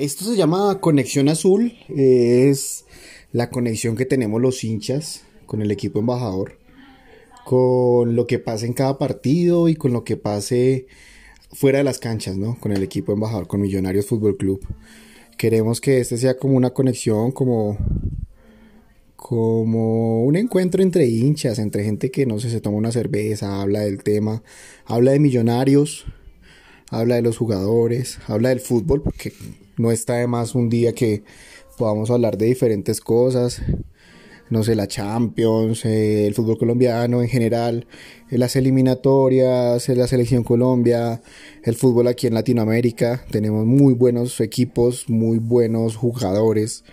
Esto se llama Conexión Azul. Es la conexión que tenemos los hinchas con el equipo embajador. Con lo que pase en cada partido y con lo que pase fuera de las canchas, ¿no? Con el equipo embajador, con Millonarios Fútbol Club. Queremos que este sea como una conexión, como, como un encuentro entre hinchas, entre gente que no sé, se toma una cerveza, habla del tema, habla de Millonarios, habla de los jugadores, habla del fútbol, porque no está de más un día que podamos hablar de diferentes cosas, no sé, la Champions, eh, el fútbol colombiano en general, eh, las eliminatorias, eh, la selección Colombia, el fútbol aquí en Latinoamérica. Tenemos muy buenos equipos, muy buenos jugadores.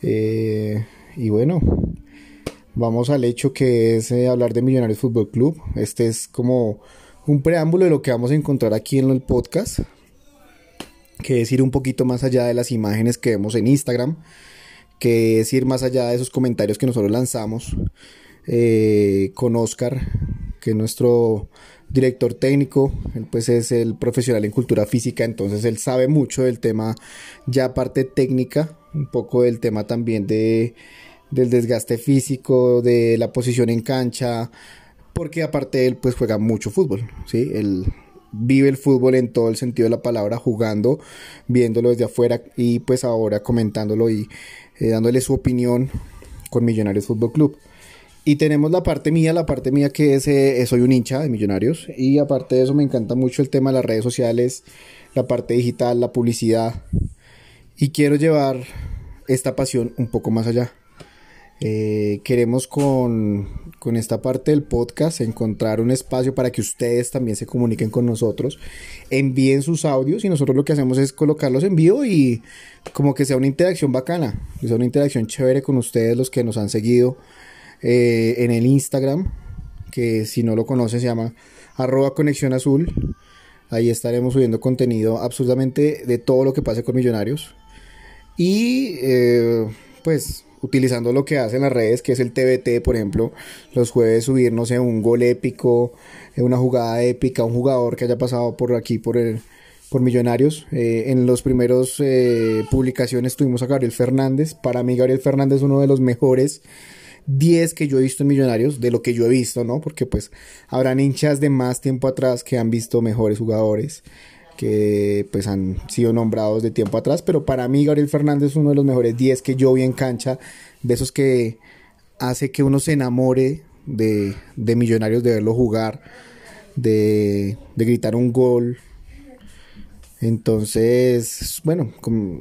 y bueno, vamos al hecho que es hablar de Millonarios Fútbol Club. Este es como un preámbulo de lo que vamos a encontrar aquí en el podcast, que es ir un poquito más allá de las imágenes que vemos en Instagram, que es ir más allá de esos comentarios que nosotros lanzamos eh, con Oscar, que es nuestro director técnico, él pues es el profesional en cultura física, entonces él sabe mucho del tema ya parte técnica, un poco del tema también de del desgaste físico, de la posición en cancha, porque aparte él pues juega mucho fútbol, ¿sí? Él vive el fútbol en todo el sentido de la palabra, jugando, viéndolo desde afuera y pues ahora comentándolo y eh, dándole su opinión con Millonarios Fútbol Club. Y tenemos la parte mía, la parte mía que es, eh, soy un hincha de Millonarios y aparte de eso me encanta mucho el tema de las redes sociales, la parte digital, la publicidad y quiero llevar esta pasión un poco más allá. Eh, queremos con, con, esta parte del podcast encontrar un espacio para que ustedes también se comuniquen con nosotros, envíen sus audios y nosotros lo que hacemos es colocarlos en vivo y como que sea una interacción bacana, que sea una interacción chévere con ustedes los que nos han seguido eh, en el Instagram, que si no lo conocen se llama arroba conexión azul. Ahí estaremos subiendo contenido absolutamente de todo lo que pase con Millonarios. Y eh, pues utilizando lo que hacen las redes, que es el TBT, por ejemplo, los jueves subir, no sé, un gol épico, eh, una jugada épica, un jugador que haya pasado por aquí, por el, por Millonarios. Eh, en los primeros eh, publicaciones tuvimos a Gabriel Fernández. Para mí, Gabriel Fernández es uno de los mejores 10 que yo he visto en Millonarios, de lo que yo he visto, ¿no? Porque pues habrán hinchas de más tiempo atrás que han visto mejores jugadores que pues han sido nombrados de tiempo atrás, pero para mí Gabriel Fernández es uno de los mejores 10 que yo vi en cancha, de esos que hace que uno se enamore de, de Millonarios, de verlo jugar, de, de gritar un gol. Entonces, bueno,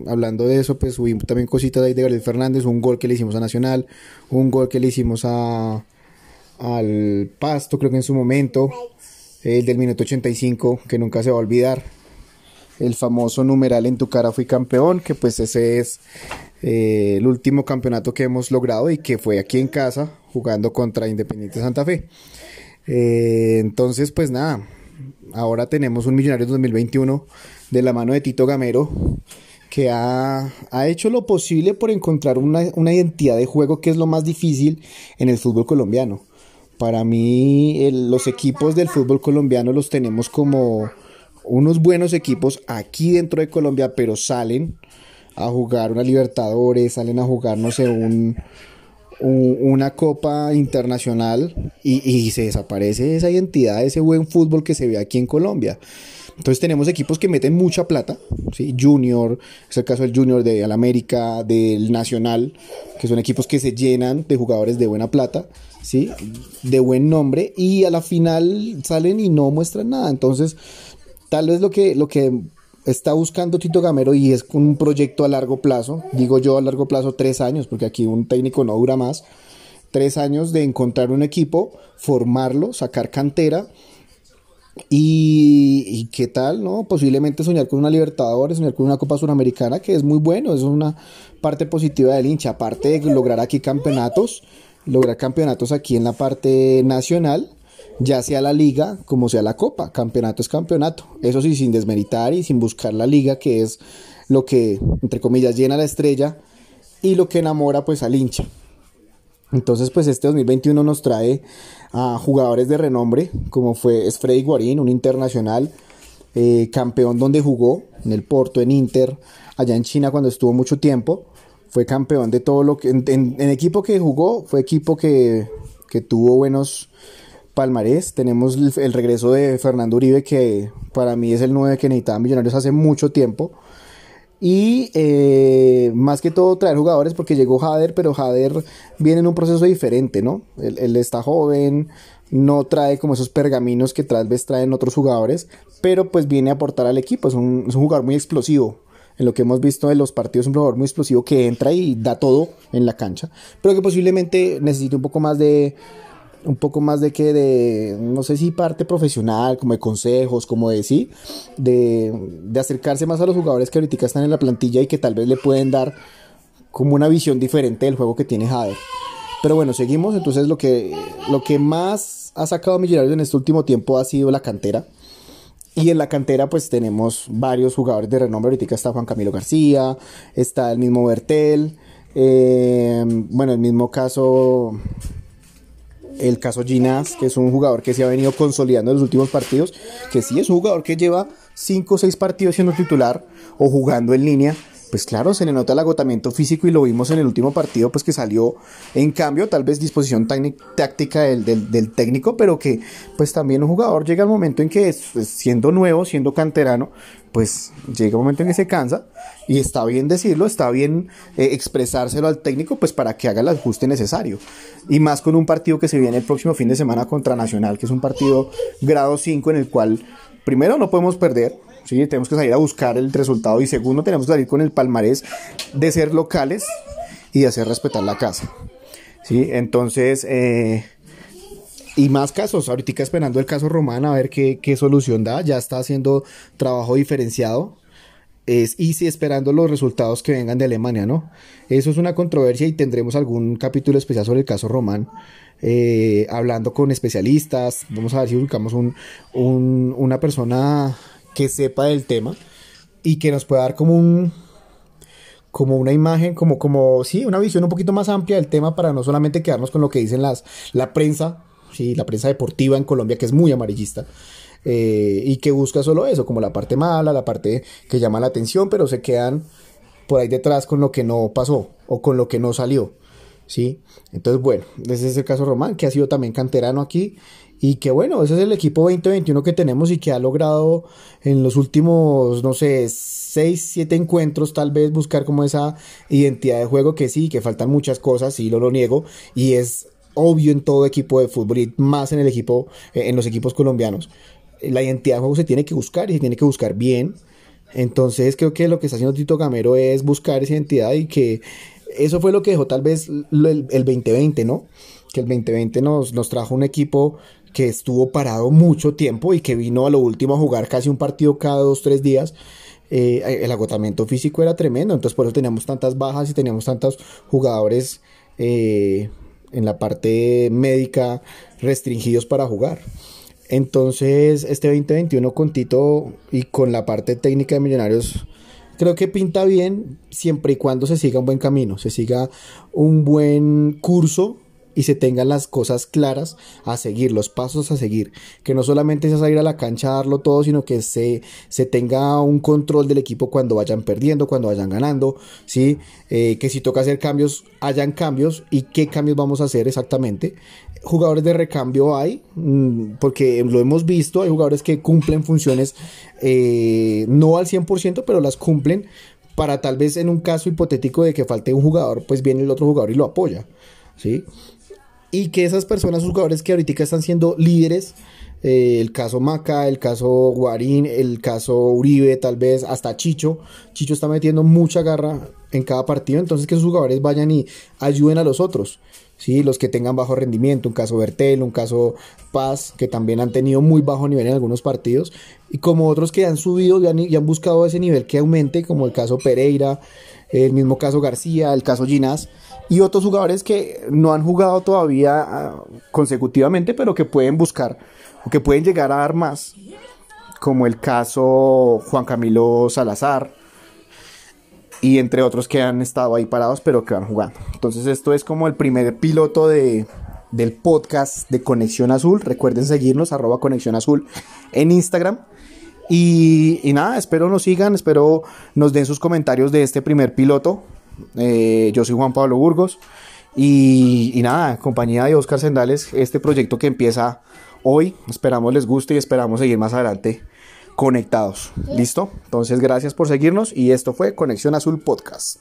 hablando de eso, pues subimos también cositas de Gabriel Fernández, un gol que le hicimos a Nacional, un gol que le hicimos a al Pasto, creo que en su momento, el del minuto 85, que nunca se va a olvidar el famoso numeral en tu cara fui campeón, que pues ese es eh, el último campeonato que hemos logrado y que fue aquí en casa jugando contra Independiente Santa Fe. Eh, entonces pues nada, ahora tenemos un Millonario 2021 de la mano de Tito Gamero que ha, hecho lo posible por encontrar una, una, identidad de juego que es lo más difícil en el fútbol colombiano. Para mí los equipos del fútbol colombiano los tenemos como unos buenos equipos aquí dentro de Colombia, pero salen a jugar una Libertadores, salen a jugar, no sé, un, una Copa Internacional y, se desaparece esa identidad, ese buen fútbol que se ve aquí en Colombia. Entonces tenemos equipos que meten mucha plata, ¿sí? Junior, es el caso del Junior de América, del Nacional, que son equipos que se llenan de jugadores de buena plata, ¿sí? De buen nombre, y a la final salen y no muestran nada. Entonces, Tal vez lo que, lo que está buscando Tito Gamero y es un proyecto a largo plazo, digo yo a largo plazo tres años, porque aquí un técnico no dura más, tres años de encontrar un equipo, formarlo, sacar cantera y, qué tal, ¿no? Posiblemente soñar con una Libertadores, soñar con una Copa Suramericana, que es muy bueno, es una parte positiva del hincha, aparte de lograr aquí campeonatos, lograr campeonatos aquí en la parte nacional ya sea la liga como sea la copa, campeonato es campeonato. Eso sí, sin desmeritar y sin buscar la liga, que es lo que, entre comillas, llena la estrella y lo que enamora pues al hincha. Entonces, pues este 2021 nos trae a jugadores de renombre, como fue Freddy Guarín, un internacional, eh, campeón donde jugó, en el Porto, en Inter, allá en China cuando estuvo mucho tiempo, fue campeón de todo lo que, en, equipo que jugó, fue equipo que, que tuvo buenos palmarés. Tenemos el, regreso de Fernando Uribe, que para mí es el 9 que necesitaba Millonarios hace mucho tiempo. Y eh, más que todo traer jugadores porque llegó Jader, pero Jader viene en un proceso diferente, ¿no? Él, está joven, no trae como esos pergaminos que tal vez traen otros jugadores, pero pues viene a aportar al equipo, es un, jugador muy explosivo. En lo que hemos visto en los partidos, un jugador muy explosivo que entra y da todo en la cancha, pero que posiblemente necesite un poco más de, un poco más de que de, no sé si parte profesional, como de consejos, como de sí, de, acercarse más a los jugadores que ahorita están en la plantilla y que tal vez le pueden dar como una visión diferente del juego que tiene Jader. Pero bueno, seguimos. Entonces lo que, lo que más ha sacado Millonarios en este último tiempo ha sido la cantera. Y en la cantera pues tenemos varios jugadores de renombre. Ahorita está Juan Camilo García, está el mismo Bertel. Eh, bueno, el mismo caso el caso Ginás, que es un jugador que se ha venido consolidando en los últimos partidos, que sí es un jugador que lleva 5 o 6 partidos siendo titular o jugando en línea, pues claro, se le nota el agotamiento físico y lo vimos en el último partido, pues que salió en cambio, tal vez disposición táctica del, técnico, pero que pues también un jugador llega al momento en que siendo nuevo, siendo canterano, pues llega un momento en que se cansa y está bien decirlo, está bien eh, expresárselo al técnico, pues para que haga el ajuste necesario. Y más con un partido que se viene el próximo fin de semana contra Nacional, que es un partido grado 5 en el cual primero no podemos perder, ¿sí? Tenemos que salir a buscar el resultado y segundo tenemos que salir con el palmarés de ser locales y de hacer respetar la casa. ¿sí? Entonces, eh, y más casos, ahorita esperando el caso Román a ver qué, qué solución da, ya está haciendo trabajo diferenciado. Es, y sí, esperando los resultados que vengan de Alemania, ¿no? Eso es una controversia y tendremos algún capítulo especial sobre el caso Román. Eh, hablando con especialistas, vamos a ver si buscamos un, un, una persona que sepa del tema y que nos pueda dar como un como una imagen, como, como, sí, una visión un poquito más amplia del tema para no solamente quedarnos con lo que dicen las, la prensa, sí, la prensa deportiva en Colombia, que es muy amarillista, eh, y que busca solo eso, como la parte mala, la parte que llama la atención, pero se quedan por ahí detrás con lo que no pasó o con lo que no salió, sí. Entonces, bueno, ese es el caso Román, que ha sido también canterano aquí y que bueno, ese es el equipo 2021 que tenemos y que ha logrado en los últimos, no sé, 6, 7 encuentros tal vez buscar como esa identidad de juego que sí, que faltan muchas cosas, sí, lo, lo niego, y es obvio en todo equipo de fútbol y más en el equipo, eh, en los equipos colombianos. La identidad de juego se tiene que buscar y se tiene que buscar bien. Entonces creo que lo que está haciendo Tito Gamero es buscar esa identidad y que eso fue lo que dejó tal vez el, el 2020, ¿no? Que el 2020 nos, nos trajo un equipo que estuvo parado mucho tiempo y que vino a lo último a jugar casi un partido cada dos, tres días. Eh, el agotamiento físico era tremendo, entonces por eso teníamos tantas bajas y teníamos tantos jugadores eh, en la parte médica restringidos para jugar. Entonces, este 2021 con Tito y con la parte técnica de Millonarios, creo que pinta bien siempre y cuando se siga un buen camino, se siga un buen curso y se tengan las cosas claras a seguir, los pasos a seguir. Que no solamente sea salir a la cancha a darlo todo, sino que se, se tenga un control del equipo cuando vayan perdiendo, cuando vayan ganando, ¿sí? Eh, que si toca hacer cambios, hayan cambios y qué cambios vamos a hacer exactamente. Jugadores de recambio hay, mm, porque lo hemos visto, hay jugadores que cumplen funciones eh, no al 100%, pero las cumplen para tal vez en un caso hipotético de que falte un jugador, pues viene el otro jugador y lo apoya, ¿sí? Y que esas personas, sus jugadores que ahorita están siendo líderes, eh, el caso Maca, el caso Guarín, el caso Uribe, tal vez hasta Chicho, Chicho está metiendo mucha garra en cada partido, entonces que sus jugadores vayan y ayuden a los otros. ¿sí? los que tengan bajo rendimiento, un caso Bertel, un caso Paz, que también han tenido muy bajo nivel en algunos partidos, y como otros que han subido y han, y han buscado ese nivel que aumente, como el caso Pereira, el mismo caso García, el caso Ginás, y otros jugadores que no han jugado todavía ah, consecutivamente, pero que pueden buscar o que pueden llegar a dar más, como el caso Juan Camilo Salazar y entre otros que han estado ahí parados, pero que van jugando. Entonces esto es como el primer piloto de, del podcast de Conexión Azul. Recuerden seguirnos, arroba Conexión Azul en Instagram. Y, y nada, espero nos sigan, espero nos den sus comentarios de este primer piloto. Eh, yo soy Juan Pablo Burgos. Y, y nada, compañía de Oscar Sendales, este proyecto que empieza hoy, esperamos les guste y esperamos seguir más adelante conectados. ¿Listo? Entonces, gracias por seguirnos y esto fue Conexión Azul Podcast.